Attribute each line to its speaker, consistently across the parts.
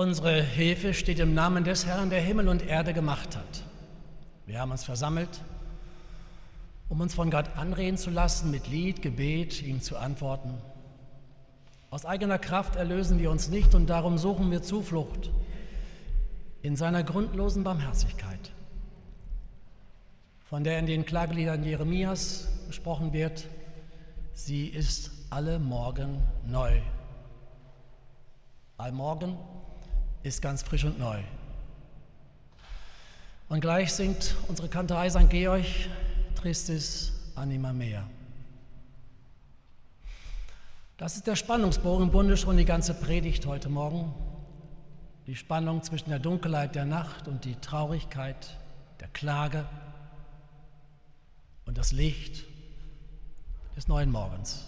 Speaker 1: Unsere Hilfe steht im Namen des Herrn, der Himmel und Erde gemacht hat. Wir haben uns versammelt, um uns von Gott anreden zu lassen, mit Lied, Gebet, ihm zu antworten. Aus eigener Kraft erlösen wir uns nicht und darum suchen wir Zuflucht in seiner grundlosen Barmherzigkeit, von der in den Klageliedern Jeremias gesprochen wird, sie ist alle Morgen neu. Allmorgen ist ganz frisch und neu. Und gleich singt unsere Kantorei St. Georg Tristis Anima Mea. Das ist der Spannungsbogen im Bunde schon die ganze Predigt heute Morgen. Die Spannung zwischen der Dunkelheit der Nacht und die Traurigkeit der Klage und das Licht des neuen Morgens.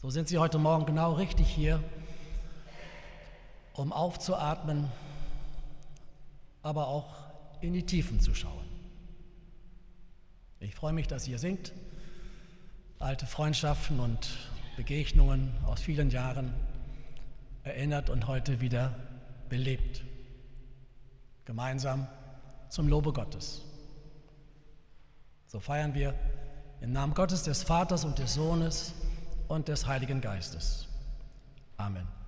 Speaker 1: So sind Sie heute Morgen genau richtig hier, um aufzuatmen, aber auch in die Tiefen zu schauen. Ich freue mich, dass ihr singt. Alte Freundschaften und Begegnungen aus vielen Jahren erinnert und heute wieder belebt. Gemeinsam zum Lobe Gottes. So feiern wir im Namen Gottes, des Vaters und des Sohnes und des Heiligen Geistes. Amen.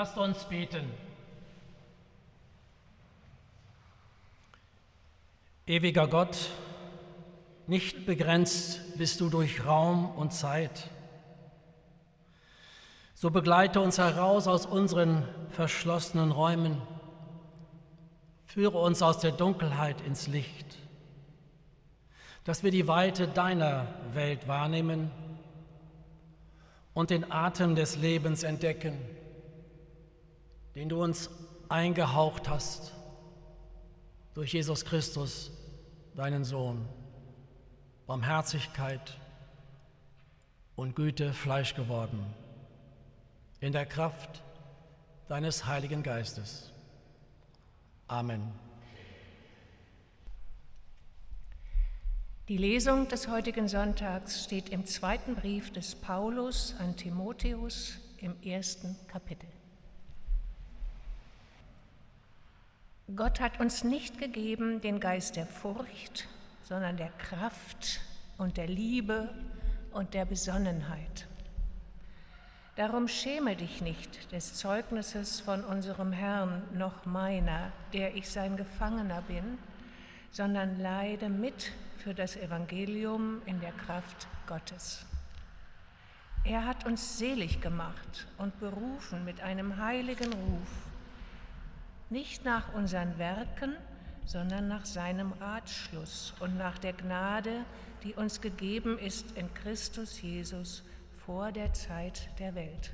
Speaker 1: Lasst uns beten. Ewiger Gott, nicht begrenzt bist du durch Raum und Zeit. So begleite uns heraus aus unseren verschlossenen Räumen. Führe uns aus der Dunkelheit ins Licht, dass wir die Weite deiner Welt wahrnehmen und den Atem des Lebens entdecken, den du uns eingehaucht hast durch Jesus Christus, deinen Sohn. Barmherzigkeit und Güte Fleisch geworden, in der Kraft deines Heiligen Geistes. Amen.
Speaker 2: Die Lesung des heutigen Sonntags steht im zweiten Brief des Paulus an Timotheus im ersten Kapitel. Gott hat uns nicht gegeben den Geist der Furcht, sondern der Kraft und der Liebe und der Besonnenheit. Darum schäme dich nicht des Zeugnisses von unserem Herrn noch meiner, der ich sein Gefangener bin, sondern leide mit für das Evangelium in der Kraft Gottes. Er hat uns selig gemacht und berufen mit einem heiligen Ruf, nicht nach unseren Werken, sondern nach seinem Ratschluss und nach der Gnade, die uns gegeben ist in Christus Jesus vor der Zeit der Welt.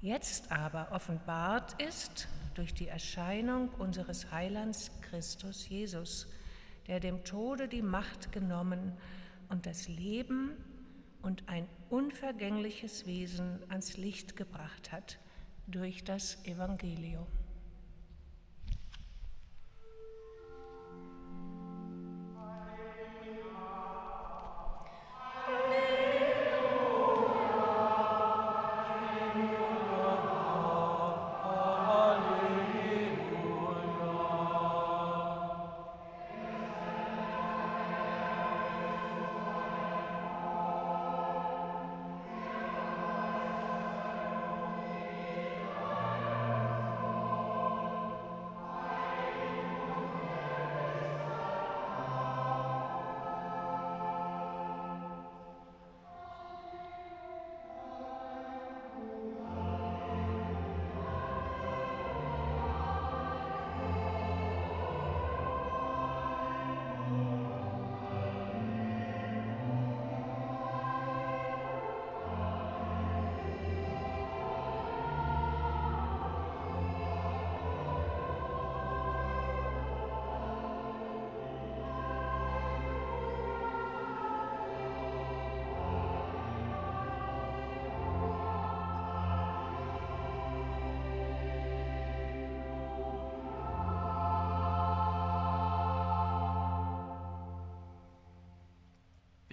Speaker 2: Jetzt aber offenbart ist durch die Erscheinung unseres Heilands Christus Jesus, der dem Tode die Macht genommen und das Leben und ein unvergängliches Wesen ans Licht gebracht hat durch das Evangelium.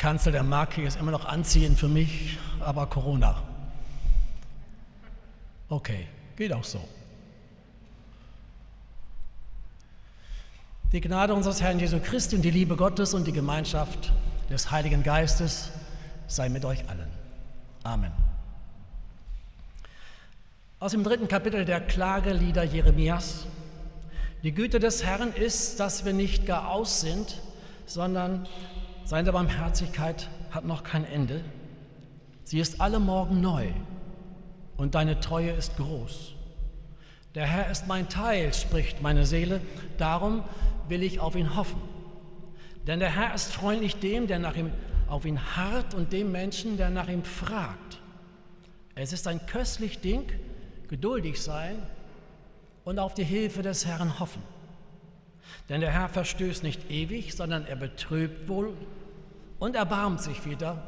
Speaker 1: Kanzel der Marke ist immer noch anziehend für mich, aber Corona. Okay, geht auch so. Die Gnade unseres Herrn Jesu Christi und die Liebe Gottes und die Gemeinschaft des Heiligen Geistes sei mit euch allen. Amen. Aus dem dritten Kapitel der Klagelieder Jeremias. Die Güte des Herrn ist, dass wir nicht gar aus sind, sondern seine Barmherzigkeit hat noch kein Ende. Sie ist alle Morgen neu und deine Treue ist groß. Der Herr ist mein Teil, spricht meine Seele, darum will ich auf ihn hoffen. Denn der Herr ist freundlich dem, der nach ihm, auf ihn harrt und dem Menschen, der nach ihm fragt. Es ist ein köstlich Ding, geduldig sein und auf die Hilfe des Herrn hoffen. Denn der Herr verstößt nicht ewig, sondern er betrübt wohl und erbarmt sich wieder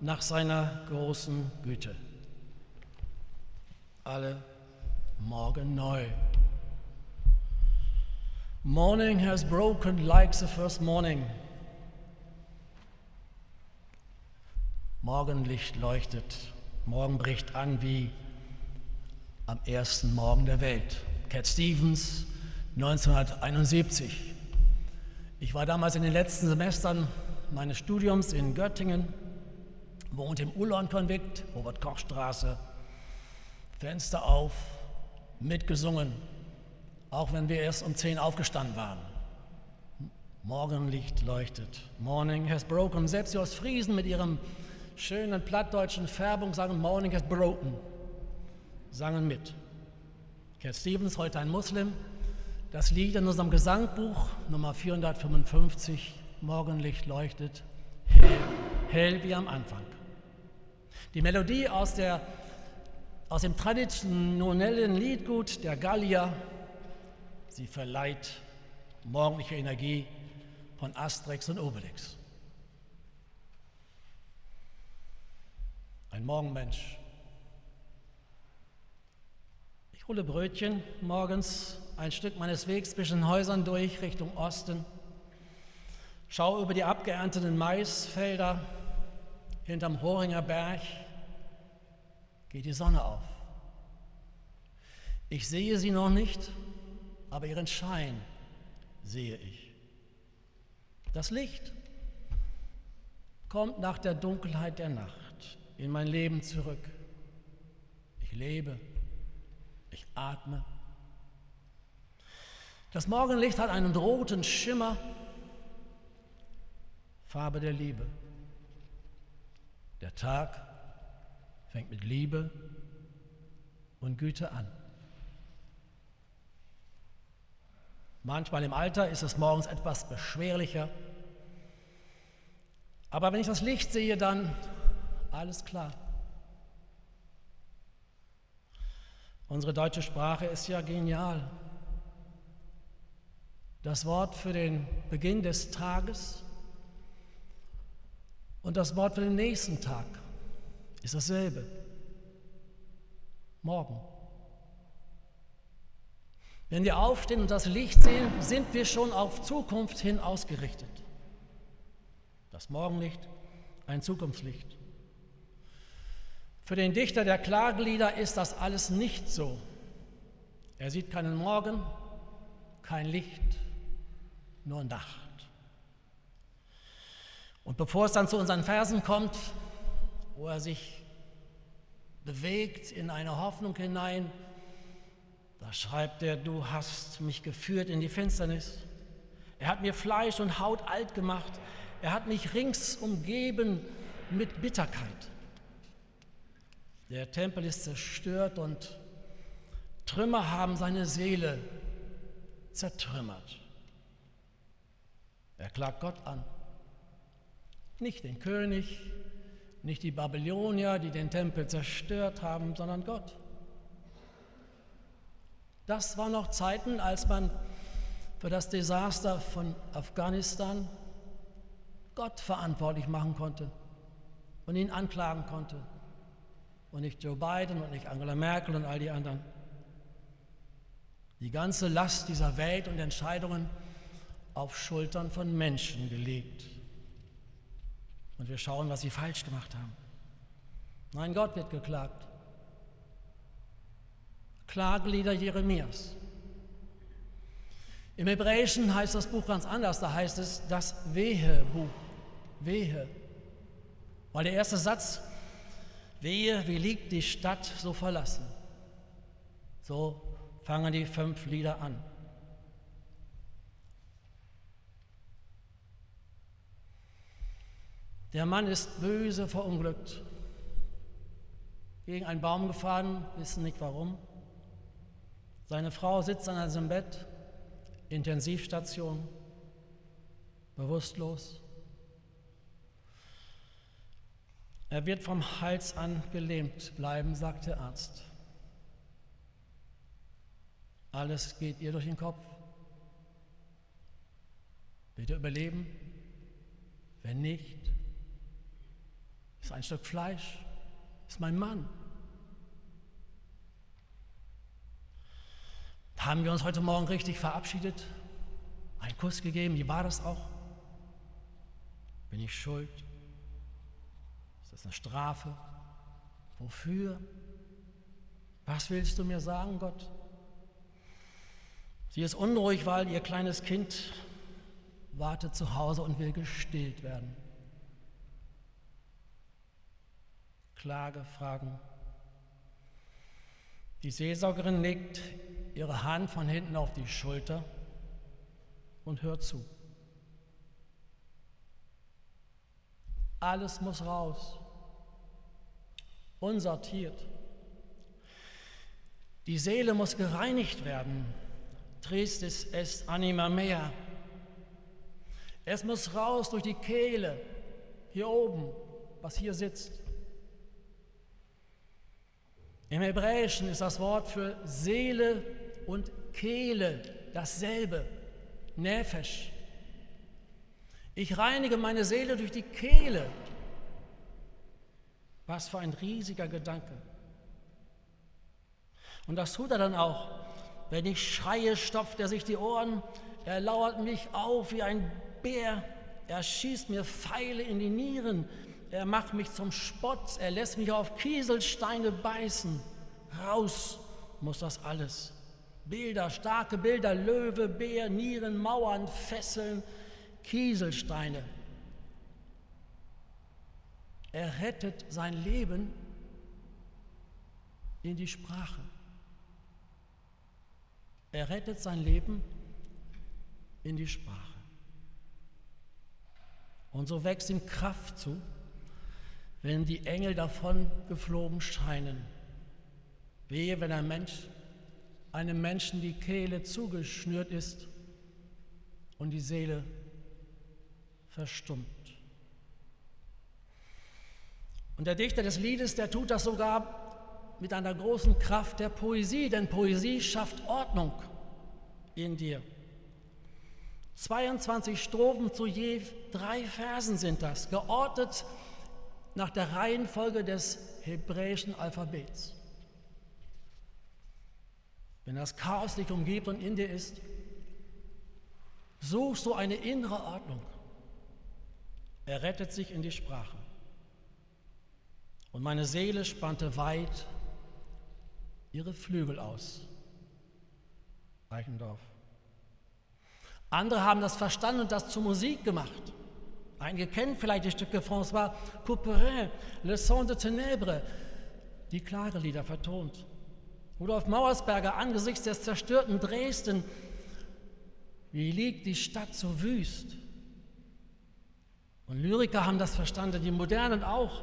Speaker 1: nach seiner großen Güte. Alle morgen neu. Morning has broken like the first morning. Morgenlicht leuchtet, morgen bricht an wie am ersten Morgen der Welt. Cat Stevens, 1971. Ich war damals in den letzten Semestern meines Studiums in Göttingen, wohnte im Ullon-Konvikt, Robert-Koch-Straße, Fenster auf, mitgesungen, auch wenn wir erst um 10 aufgestanden waren. Morgenlicht leuchtet. Morning has broken. Selbst die Ostfriesen mit ihrem schönen plattdeutschen Färbung sagen Morning has broken. Sangen mit. Cat Stevens, heute ein Muslim. Das Lied in unserem Gesangbuch Nummer 455, Morgenlicht leuchtet, hell, hell wie am Anfang. Die Melodie aus, der, aus dem traditionellen Liedgut der Gallier Sie verleiht morgendliche Energie von Asterix und Obelix. Ein Morgenmensch. Ich hole Brötchen morgens ein Stück meines Wegs zwischen Häusern durch Richtung Osten, schaue über die abgeernteten Maisfelder hinterm Horinger Berg, geht die Sonne auf. Ich sehe sie noch nicht, aber ihren Schein sehe ich. Das Licht kommt nach der Dunkelheit der Nacht in mein Leben zurück. Ich lebe, ich atme. Das Morgenlicht hat einen roten Schimmer, Farbe der Liebe. Der Tag fängt mit Liebe und Güte an. Manchmal im Alter ist es morgens etwas beschwerlicher. Aber wenn ich das Licht sehe, dann alles klar. Unsere deutsche Sprache ist ja genial. Das Wort für den Beginn des Tages und das Wort für den nächsten Tag ist dasselbe. Morgen. Wenn wir aufstehen und das Licht sehen, sind wir schon auf Zukunft hin ausgerichtet. Das Morgenlicht, ein Zukunftslicht. Für den Dichter der Klagelieder ist das alles nicht so. Er sieht keinen Morgen, kein Licht, nur Nacht. Und bevor es dann zu unseren Versen kommt, wo er sich bewegt in eine Hoffnung hinein, da schreibt er, du hast mich geführt in die Finsternis. Er hat mir Fleisch und Haut alt gemacht. Er hat mich rings umgeben mit Bitterkeit. Der Tempel ist zerstört und Trümmer haben seine Seele zertrümmert. Er klagt Gott an. Nicht den König, nicht die Babylonier, die den Tempel zerstört haben, sondern Gott. Das waren noch Zeiten, als man für das Desaster von Afghanistan Gott verantwortlich machen konnte und ihn anklagen konnte. Und nicht Joe Biden und nicht Angela Merkel und all die anderen. Die ganze Last dieser Welt und Entscheidungen auf Schultern von Menschen gelegt. Und wir schauen, was sie falsch gemacht haben. Nein, Gott wird geklagt. Klagelieder Jeremias. Im Hebräischen heißt das Buch ganz anders, da heißt es das Wehe-Buch. Wehe. Weil der erste Satz, wehe, wie liegt die Stadt so verlassen. So fangen die fünf Lieder an. Der Mann ist böse verunglückt, gegen einen Baum gefahren, wissen nicht warum. Seine Frau sitzt an seinem Bett, Intensivstation, bewusstlos. Er wird vom Hals an gelähmt bleiben, sagt der Arzt. Alles geht ihr durch den Kopf. Wird er überleben? Wenn nicht, ist ein Stück Fleisch, ist mein Mann. Haben wir uns heute Morgen richtig verabschiedet? Einen Kuss gegeben? Wie war das auch? Bin ich schuld? Ist das eine Strafe? Wofür? Was willst du mir sagen, Gott? Sie ist unruhig, weil ihr kleines Kind wartet zu Hause und will gestillt werden. Klage, Fragen. Die Seelsorgerin legt ihre Hand von hinten auf die Schulter und hört zu. Alles muss raus, unsortiert. Die Seele muss gereinigt werden. Tristis est anima mea. Es muss raus durch die Kehle, hier oben, was hier sitzt. Im Hebräischen ist das Wort für Seele und Kehle dasselbe, Nefesh. Ich reinige meine Seele durch die Kehle. Was für ein riesiger Gedanke. Und das tut er dann auch. Wenn ich schreie, stopft er sich die Ohren, er lauert mich auf wie ein Bär, er schießt mir Pfeile in die Nieren, er macht mich zum Spott, er lässt mich auf Kieselsteine beißen. Raus muss das alles. Bilder, starke Bilder, Löwe, Bär, Nieren, Mauern, Fesseln, Kieselsteine. Er rettet sein Leben in die Sprache. Er rettet sein Leben in die Sprache. Und so wächst ihm Kraft zu, wenn die Engel davon geflogen scheinen. Wehe, wenn ein Mensch, einem Menschen die Kehle zugeschnürt ist und die Seele verstummt. Und der Dichter des Liedes, der tut das sogar mit einer großen Kraft der Poesie, denn Poesie schafft Ordnung in dir. 22 Strophen zu je drei Versen sind das, geordnet nach der Reihenfolge des hebräischen Alphabets. Wenn das Chaos dich umgibt und in dir ist, suchst du eine innere Ordnung. Er rettet sich in die Sprache. Und meine Seele spannte weit ihre Flügel aus. Reichendorf. Andere haben das verstanden und das zur Musik gemacht. Einige kennen vielleicht die Stücke François Couperin, Le Son de Ténèbres, die Klagelieder vertont. Rudolf Mauersberger angesichts des zerstörten Dresden, wie liegt die Stadt so wüst? Und Lyriker haben das verstanden, die Modernen auch.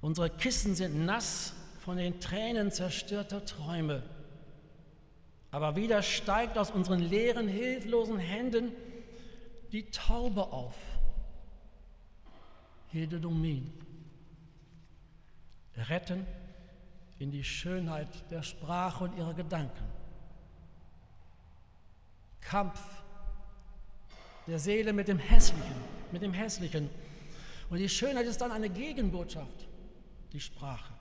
Speaker 1: Unsere Kissen sind nass von den Tränen zerstörter Träume. Aber wieder steigt aus unseren leeren, hilflosen Händen die Taube auf. Hede Domin. Retten in die Schönheit der Sprache und ihrer Gedanken. Kampf der Seele mit dem Hässlichen, mit dem Hässlichen. Und die Schönheit ist dann eine Gegenbotschaft, die Sprache.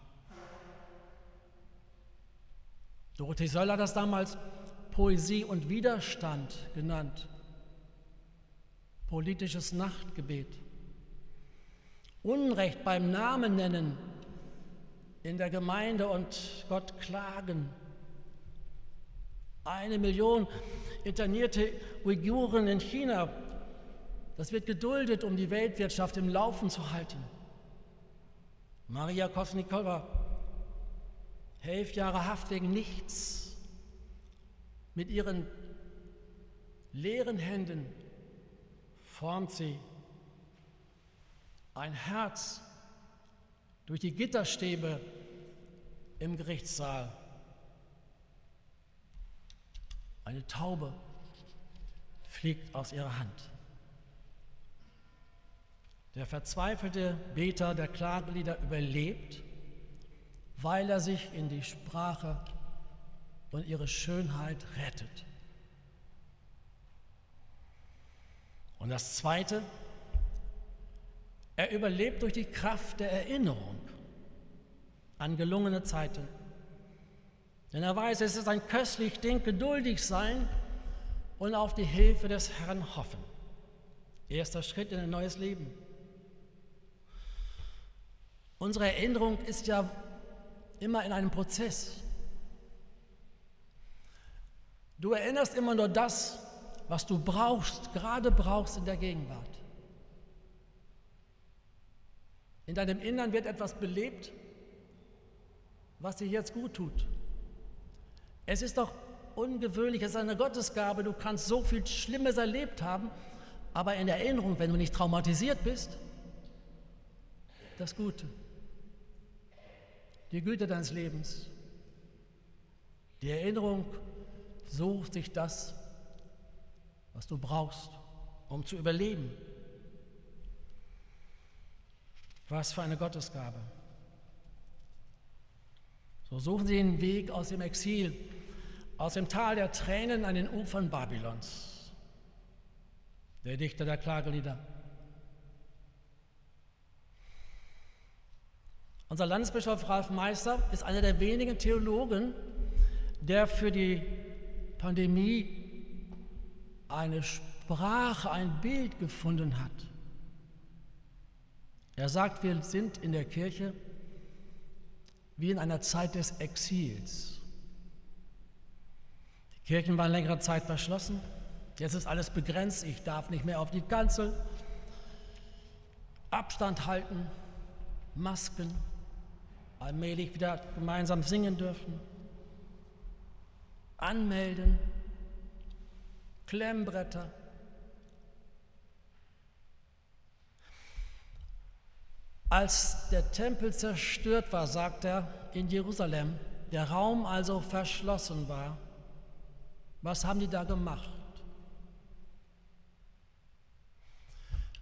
Speaker 1: Dorothee Söll hat das damals Poesie und Widerstand genannt. Politisches Nachtgebet, Unrecht beim Namen nennen in der Gemeinde und Gott klagen, eine Million internierte Uiguren in China, das wird geduldet, um die Weltwirtschaft im Laufen zu halten. Maria Kosnikova, elf Jahre Haft wegen nichts, mit ihren leeren Händen formt sie ein Herz durch die Gitterstäbe im Gerichtssaal. Eine Taube fliegt aus ihrer Hand. Der verzweifelte Beter der Klagelieder überlebt, weil er sich in die Sprache und ihre Schönheit rettet. Und das Zweite, er überlebt durch die Kraft der Erinnerung an gelungene Zeiten. Denn er weiß, es ist ein köstlich Ding, geduldig sein und auf die Hilfe des Herrn hoffen. Erster Schritt in ein neues Leben. Unsere Erinnerung ist ja immer in einem Prozess. Du erinnerst immer nur das, was du brauchst, gerade brauchst in der Gegenwart. In deinem Innern wird etwas belebt, was dir jetzt gut tut. Es ist doch ungewöhnlich, es ist eine Gottesgabe, du kannst so viel Schlimmes erlebt haben, aber in Erinnerung, wenn du nicht traumatisiert bist, das Gute, die Güte deines Lebens, die Erinnerung sucht sich das, was du brauchst, um zu überleben. Was für eine Gottesgabe. So suchen sie den Weg aus dem Exil, aus dem Tal der Tränen an den Ufern Babylons. Der Dichter der Klagelieder. Unser Landesbischof Ralf Meister ist einer der wenigen Theologen, der für die Pandemie eine Sprache, ein Bild gefunden hat. Er sagt, wir sind in der Kirche wie in einer Zeit des Exils. Die Kirchen waren längere Zeit verschlossen, jetzt ist alles begrenzt, ich darf nicht mehr auf die Kanzel, Abstand halten, Masken, allmählich wieder gemeinsam singen dürfen, anmelden, Klemmbretter. Als der Tempel zerstört war, sagt er in Jerusalem, der Raum also verschlossen war, was haben die da gemacht?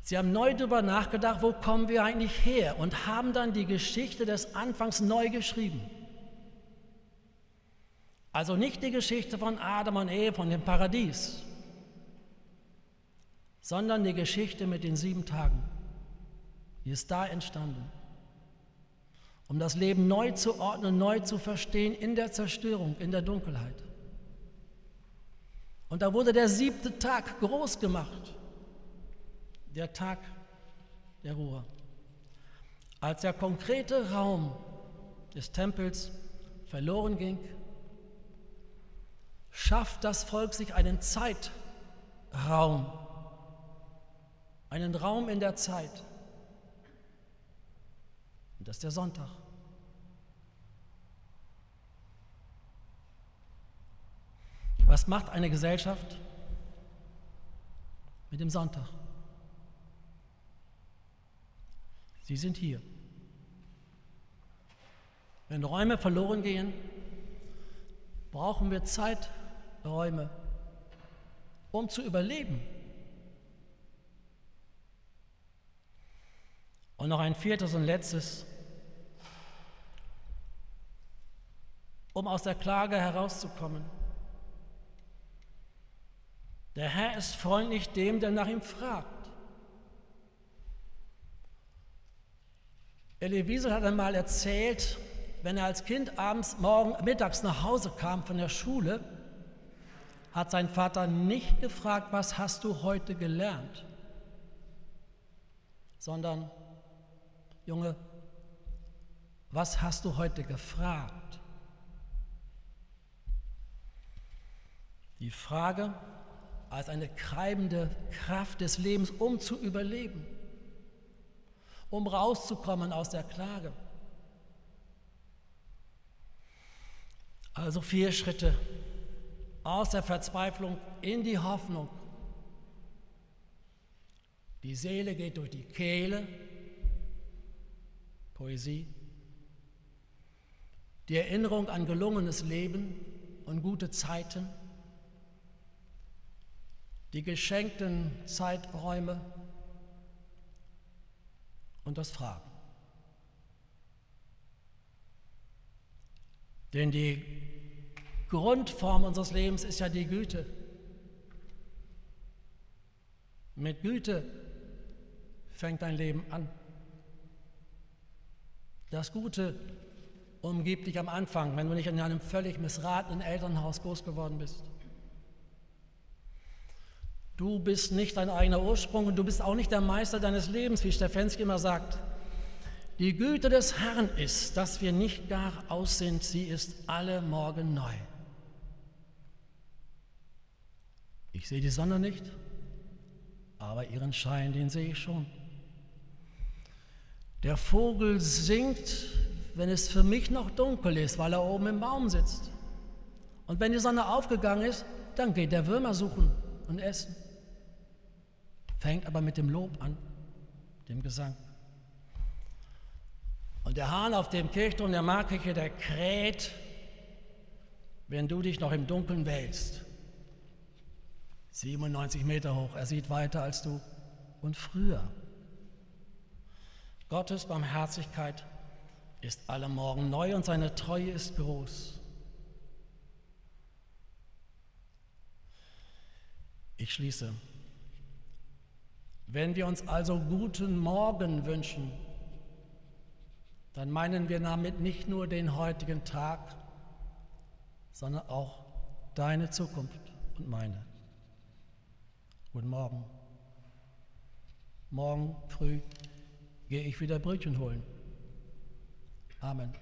Speaker 1: Sie haben neu darüber nachgedacht, wo kommen wir eigentlich her und haben dann die Geschichte des Anfangs neu geschrieben. Also nicht die Geschichte von Adam und Eve von dem Paradies, sondern die Geschichte mit den sieben Tagen. Die ist da entstanden. Um das Leben neu zu ordnen, neu zu verstehen in der Zerstörung, in der Dunkelheit. Und da wurde der siebte Tag groß gemacht. Der Tag der Ruhe. Als der konkrete Raum des Tempels verloren ging, schafft das Volk sich einen Zeitraum einen Raum in der Zeit. Und das ist der Sonntag. Was macht eine Gesellschaft mit dem Sonntag? Sie sind hier. Wenn Räume verloren gehen, brauchen wir Zeiträume, um zu überleben. Und noch ein viertes und letztes, um aus der Klage herauszukommen. Der Herr ist freundlich dem, der nach ihm fragt. Elie Wiesel hat einmal erzählt, wenn er als Kind abends, morgen, mittags nach Hause kam von der Schule, hat sein Vater nicht gefragt, was hast du heute gelernt, sondern, Junge, was hast du heute gefragt? Die Frage als eine treibende Kraft des Lebens, um zu überleben, um rauszukommen aus der Klage. Also vier Schritte aus der Verzweiflung in die Hoffnung. Die Seele geht durch die Kehle, Poesie, die Erinnerung an gelungenes Leben und gute Zeiten, die geschenkten Zeiträume und das Fragen. Denn die Grundform unseres Lebens ist ja die Güte. Mit Güte fängt dein Leben an. Das Gute umgibt dich am Anfang, wenn du nicht in einem völlig missratenen Elternhaus groß geworden bist. Du bist nicht dein eigener Ursprung und du bist auch nicht der Meister deines Lebens, wie Stefensky immer sagt. Die Güte des Herrn ist, dass wir nicht gar aus sind, sie ist alle Morgen neu. Ich sehe die Sonne nicht, aber ihren Schein, den sehe ich schon. Der Vogel singt, wenn es für mich noch dunkel ist, weil er oben im Baum sitzt. Und wenn die Sonne aufgegangen ist, dann geht der Würmer suchen und essen. Fängt aber mit dem Lob an, dem Gesang. Und der Hahn auf dem Kirchturm der Markkirche, der kräht, wenn du dich noch im Dunkeln wälzt. 97 Meter hoch, er sieht weiter als du und früher. Gottes Barmherzigkeit ist alle Morgen neu und seine Treue ist groß. Ich schließe. Wenn wir uns also guten Morgen wünschen, dann meinen wir damit nicht nur den heutigen Tag, sondern auch deine Zukunft und meine. Guten Morgen. Morgen früh gehe ich wieder Brötchen holen. Amen.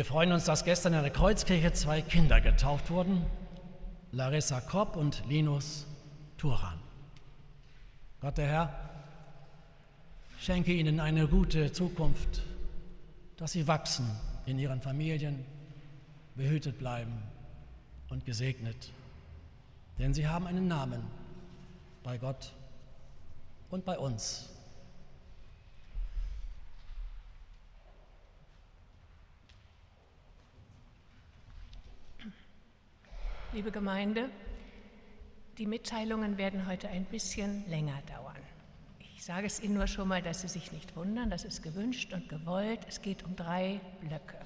Speaker 1: Wir freuen uns, dass gestern in der Kreuzkirche zwei Kinder getauft wurden, Larissa Kopp und Linus Turan. Gott der Herr, schenke ihnen eine gute Zukunft, dass sie wachsen in ihren Familien, behütet bleiben und gesegnet. Denn sie haben einen Namen bei Gott und bei uns.
Speaker 2: Liebe Gemeinde, die Mitteilungen werden heute ein bisschen länger dauern. Ich sage es Ihnen nur schon mal, dass Sie sich nicht wundern, das ist gewünscht und gewollt. Es geht um drei Blöcke.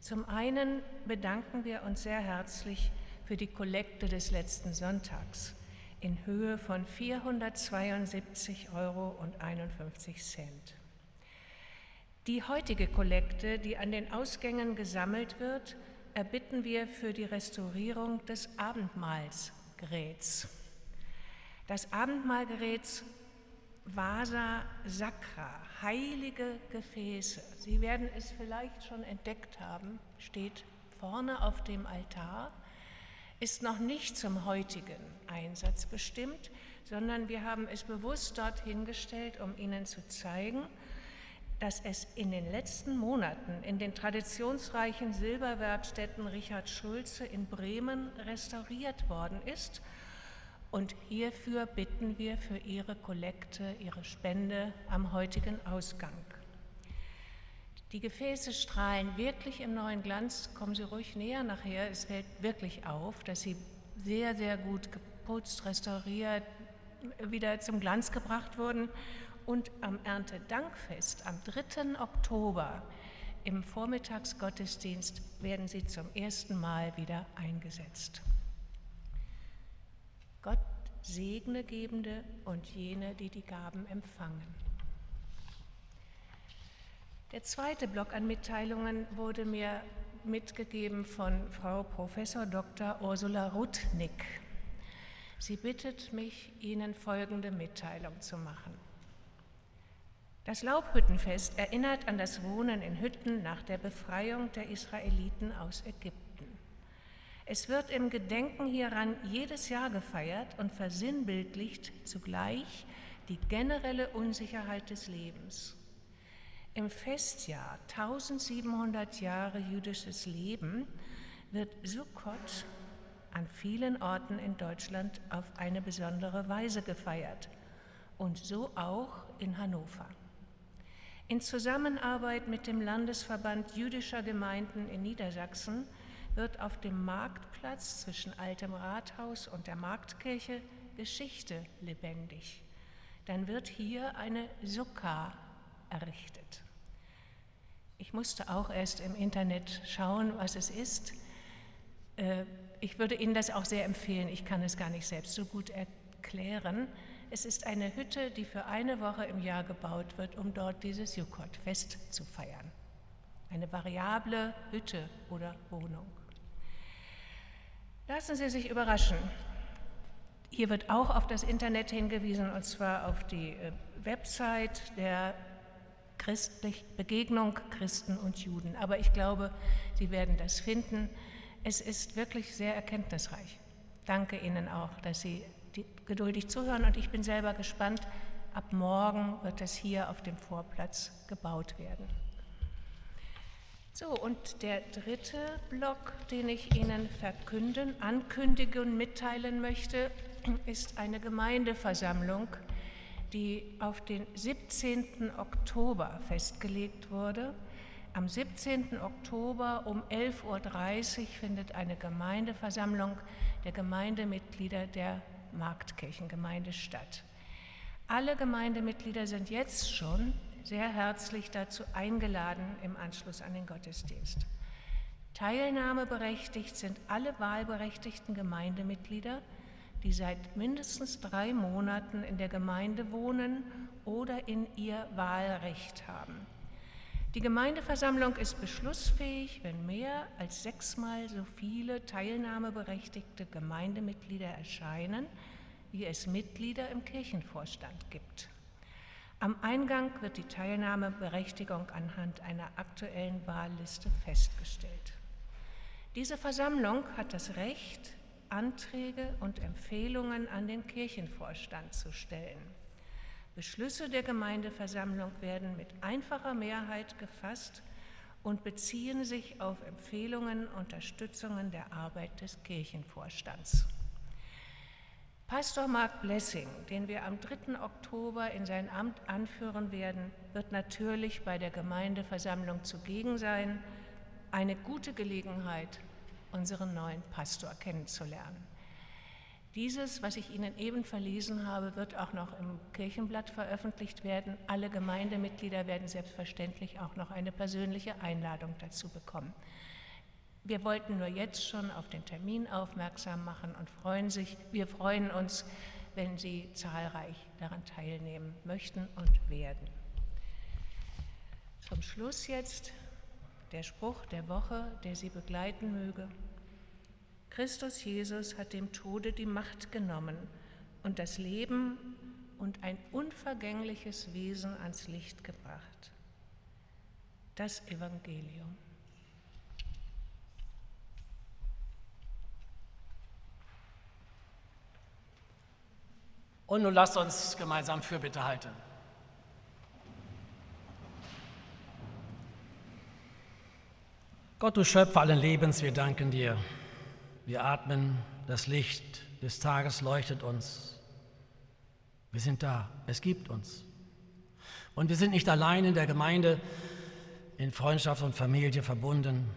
Speaker 2: Zum einen bedanken wir uns sehr herzlich für die Kollekte des letzten Sonntags in Höhe von 472,51 Euro. Die heutige Kollekte, die an den Ausgängen gesammelt wird, erbitten wir für die Restaurierung des Abendmahlsgeräts. Das Abendmahlgerät Vasa Sacra, heilige Gefäße. Sie werden es vielleicht schon entdeckt haben, steht vorne auf dem Altar, ist noch nicht zum heutigen Einsatz bestimmt, sondern wir haben es bewusst dorthin gestellt, um Ihnen zu zeigen, dass es in den letzten Monaten in den traditionsreichen Silberwerkstätten Richard Schulze in Bremen restauriert worden ist. Und hierfür bitten wir für Ihre Kollekte, Ihre Spende am heutigen Ausgang. Die Gefäße strahlen wirklich im neuen Glanz. Kommen Sie ruhig näher nachher. Es fällt wirklich auf, dass sie sehr, sehr gut geputzt, restauriert, wieder zum Glanz gebracht wurden und am Erntedankfest am 3. Oktober im Vormittagsgottesdienst werden sie zum ersten Mal wieder eingesetzt. Gott segne Gebende und jene, die die Gaben empfangen. Der zweite Block an Mitteilungen wurde mir mitgegeben von Frau Professor Dr. Ursula Rudnick. Sie bittet mich, Ihnen folgende Mitteilung zu machen. Das Laubhüttenfest erinnert an das Wohnen in Hütten nach der Befreiung der Israeliten aus Ägypten. Es wird im Gedenken hieran jedes Jahr gefeiert und versinnbildlicht zugleich die generelle Unsicherheit des Lebens. Im Festjahr 1700 Jahre jüdisches Leben wird Sukkot an vielen Orten in Deutschland auf eine besondere Weise gefeiert und so auch in Hannover. In Zusammenarbeit mit dem Landesverband jüdischer Gemeinden in Niedersachsen wird auf dem Marktplatz zwischen Altem Rathaus und der Marktkirche Geschichte lebendig. Dann wird hier eine Sukkah errichtet. Ich musste auch erst im Internet schauen, was es ist. Äh, ich würde Ihnen das auch sehr empfehlen. Ich kann es gar nicht selbst so gut erklären. Es ist eine Hütte, die für eine Woche im Jahr gebaut wird, um dort dieses Jukkot-Fest zu feiern. Eine variable Hütte oder Wohnung. Lassen Sie sich überraschen. Hier wird auch auf das Internet hingewiesen, und zwar auf die äh, Website der Christlich Begegnung Christen und Juden. Aber ich glaube, Sie werden das finden. Es ist wirklich sehr erkenntnisreich. Danke Ihnen auch, dass Sie geduldig zuhören und ich bin selber gespannt. Ab morgen wird es hier auf dem Vorplatz gebaut werden. So, und der dritte Block, den ich Ihnen verkünden, ankündigen, mitteilen möchte, ist eine Gemeindeversammlung, die auf den 17. Oktober festgelegt wurde. Am 17. Oktober um 11.30 Uhr findet eine Gemeindeversammlung der Gemeindemitglieder der Marktkirchengemeinde statt. Alle Gemeindemitglieder sind jetzt schon sehr herzlich dazu eingeladen im Anschluss an den Gottesdienst. Teilnahmeberechtigt sind alle wahlberechtigten Gemeindemitglieder, die seit mindestens drei Monaten in der Gemeinde wohnen oder in ihr Wahlrecht haben. Die Gemeindeversammlung ist beschlussfähig, wenn mehr als sechsmal so viele teilnahmeberechtigte Gemeindemitglieder erscheinen, wie es Mitglieder im Kirchenvorstand gibt. Am Eingang wird die Teilnahmeberechtigung anhand einer aktuellen Wahlliste festgestellt. Diese Versammlung hat das Recht, Anträge und Empfehlungen an den Kirchenvorstand zu stellen. Beschlüsse der Gemeindeversammlung werden mit einfacher Mehrheit gefasst und beziehen sich auf Empfehlungen, Unterstützungen der Arbeit des Kirchenvorstands. Pastor Mark Blessing, den wir am 3. Oktober in sein Amt anführen werden, wird natürlich bei der Gemeindeversammlung zugegen sein. Eine gute Gelegenheit, unseren neuen Pastor kennenzulernen. Dieses, was ich Ihnen eben verlesen habe, wird auch noch im Kirchenblatt veröffentlicht werden. Alle Gemeindemitglieder werden selbstverständlich auch noch eine persönliche Einladung dazu bekommen. Wir wollten nur jetzt schon auf den Termin aufmerksam machen und freuen sich, wir freuen uns, wenn Sie zahlreich daran teilnehmen möchten und werden. Zum Schluss jetzt der Spruch der Woche, der Sie begleiten möge. Christus Jesus hat dem Tode die Macht genommen und das Leben und ein unvergängliches Wesen ans Licht gebracht. Das Evangelium.
Speaker 1: Und nun lasst uns gemeinsam Fürbitte halten. Gott, du Schöpfer allen Lebens, wir danken dir wir atmen, das Licht des Tages leuchtet uns. Wir sind da, es gibt uns. Und wir sind nicht allein in der Gemeinde, in Freundschaft und Familie verbunden.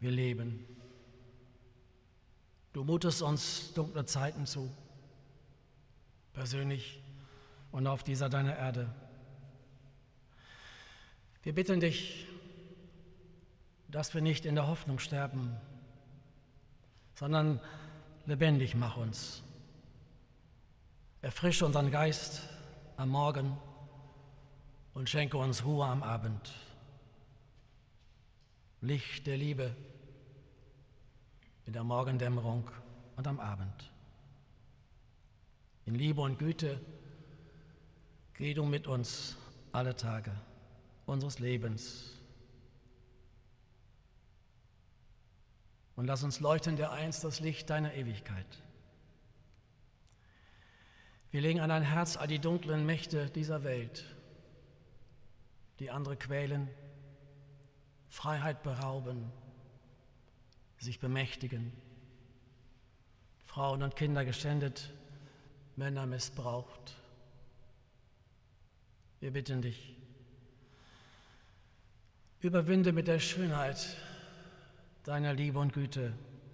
Speaker 1: Wir leben. Du mutest uns dunkle Zeiten zu, persönlich und auf dieser deiner Erde. Wir bitten dich, dass wir nicht in der Hoffnung sterben, sondern lebendig mach uns. Erfrische unseren Geist am Morgen und schenke uns Ruhe am Abend. Licht der Liebe in der Morgendämmerung und am Abend. In Liebe und Güte geh du mit uns alle Tage unseres Lebens und lass uns leuchten der einst das Licht deiner Ewigkeit. Wir legen an dein Herz all die dunklen Mächte dieser Welt, die andere quälen, Freiheit berauben, sich bemächtigen, Frauen und Kinder geschändet, Männer missbraucht. Wir bitten dich, überwinde mit der Schönheit deiner Liebe und Güte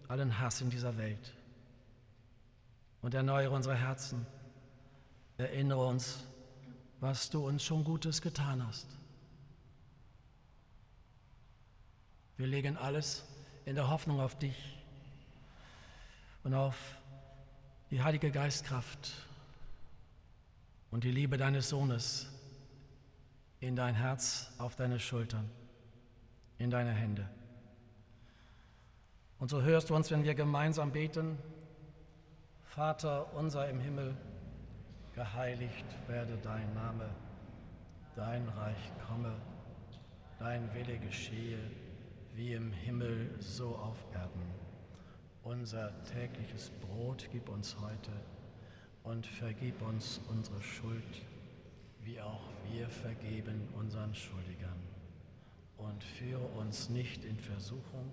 Speaker 1: allen Hass in dieser Welt. Und erneuere unsere Herzen. Erinnere uns, was du uns schon Gutes getan hast. Wir legen alles in der Hoffnung auf dich und auf die Heilige Geistkraft und die Liebe deines Sohnes in dein Herz, auf deine Schultern, in deine Hände. Und so hörst du uns, wenn wir gemeinsam beten, Vater unser im Himmel, geheiligt werde dein Name, dein Reich komme, dein Wille geschehe, wie im Himmel so auf Erden. Unser tägliches Brot gib uns heute und vergib uns unsere Schuld, wie auch wir vergeben unseren Schuldigern. Und führe uns nicht in Versuchung,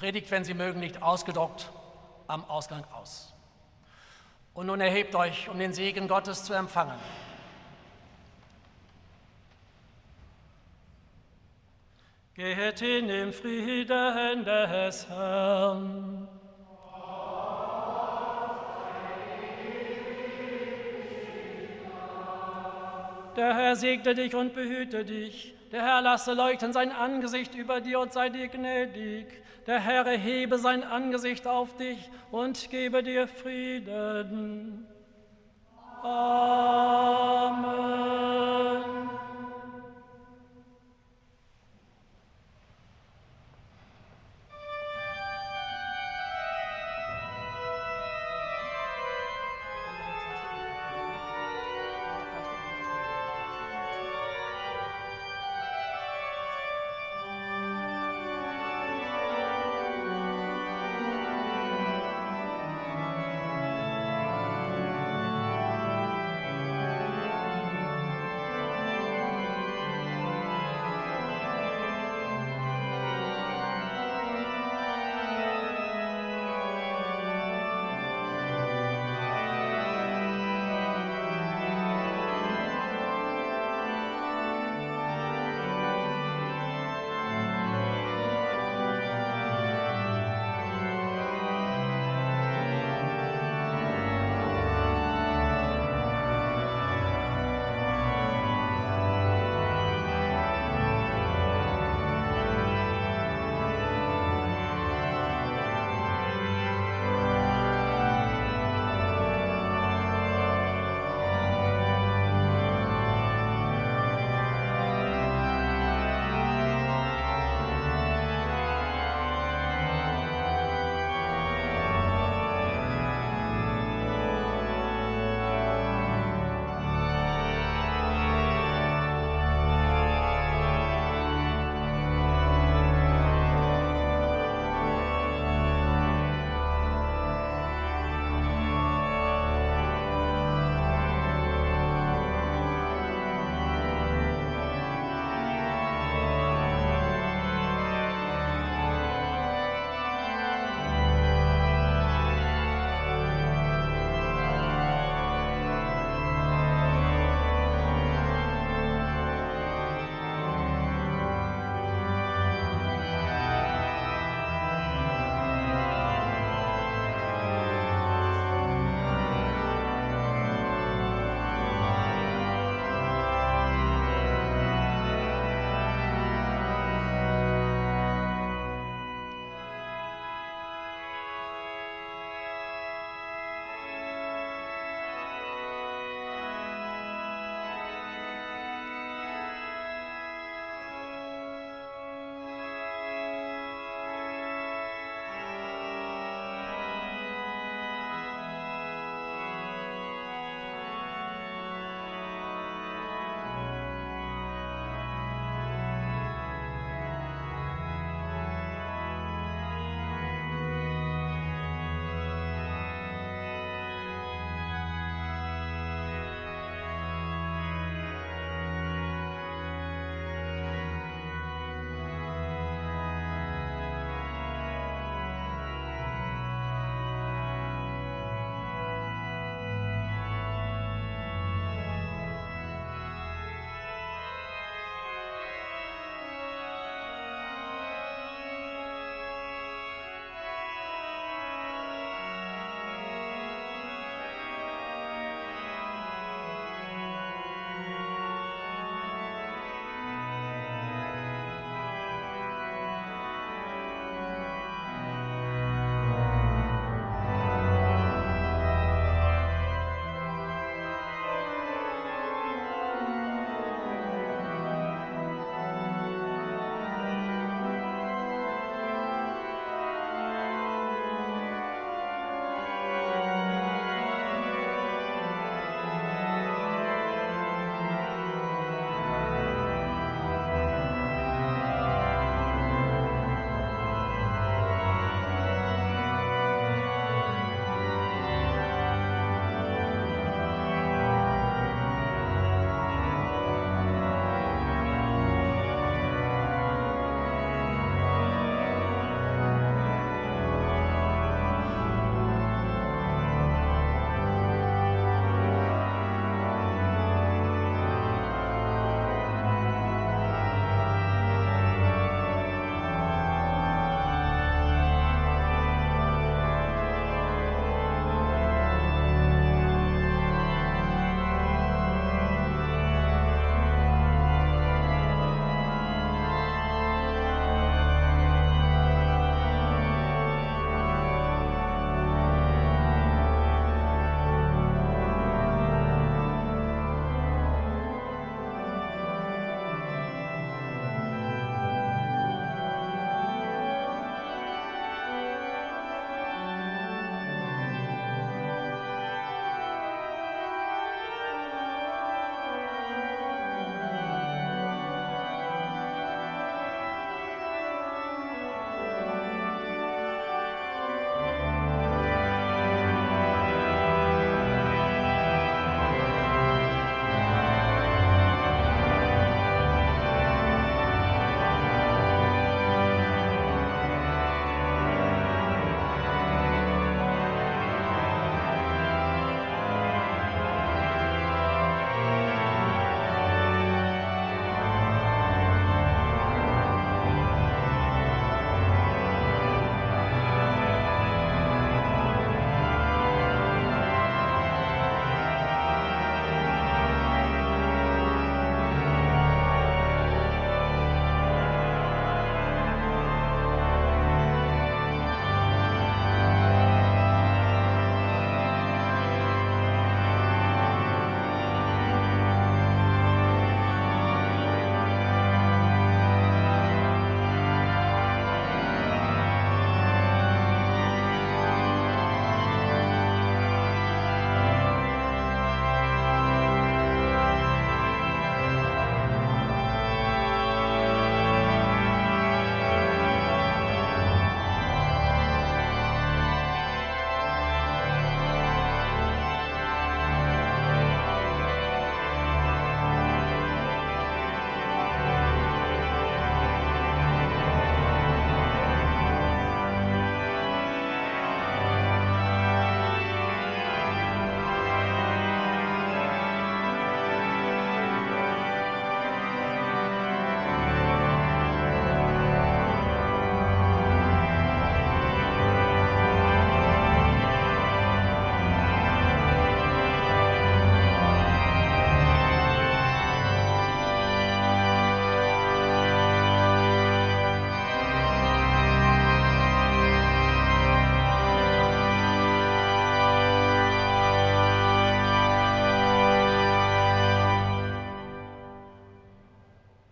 Speaker 3: Predigt, wenn Sie mögen, liegt ausgedruckt am Ausgang aus. Und nun erhebt euch, um den Segen Gottes zu empfangen.
Speaker 1: Geht hin im Frieden des Herrn. Der Herr segne dich und behüte dich. Der Herr lasse leuchten sein Angesicht über dir und sei dir gnädig. Der Herr erhebe sein Angesicht auf dich und gebe dir Frieden. Amen.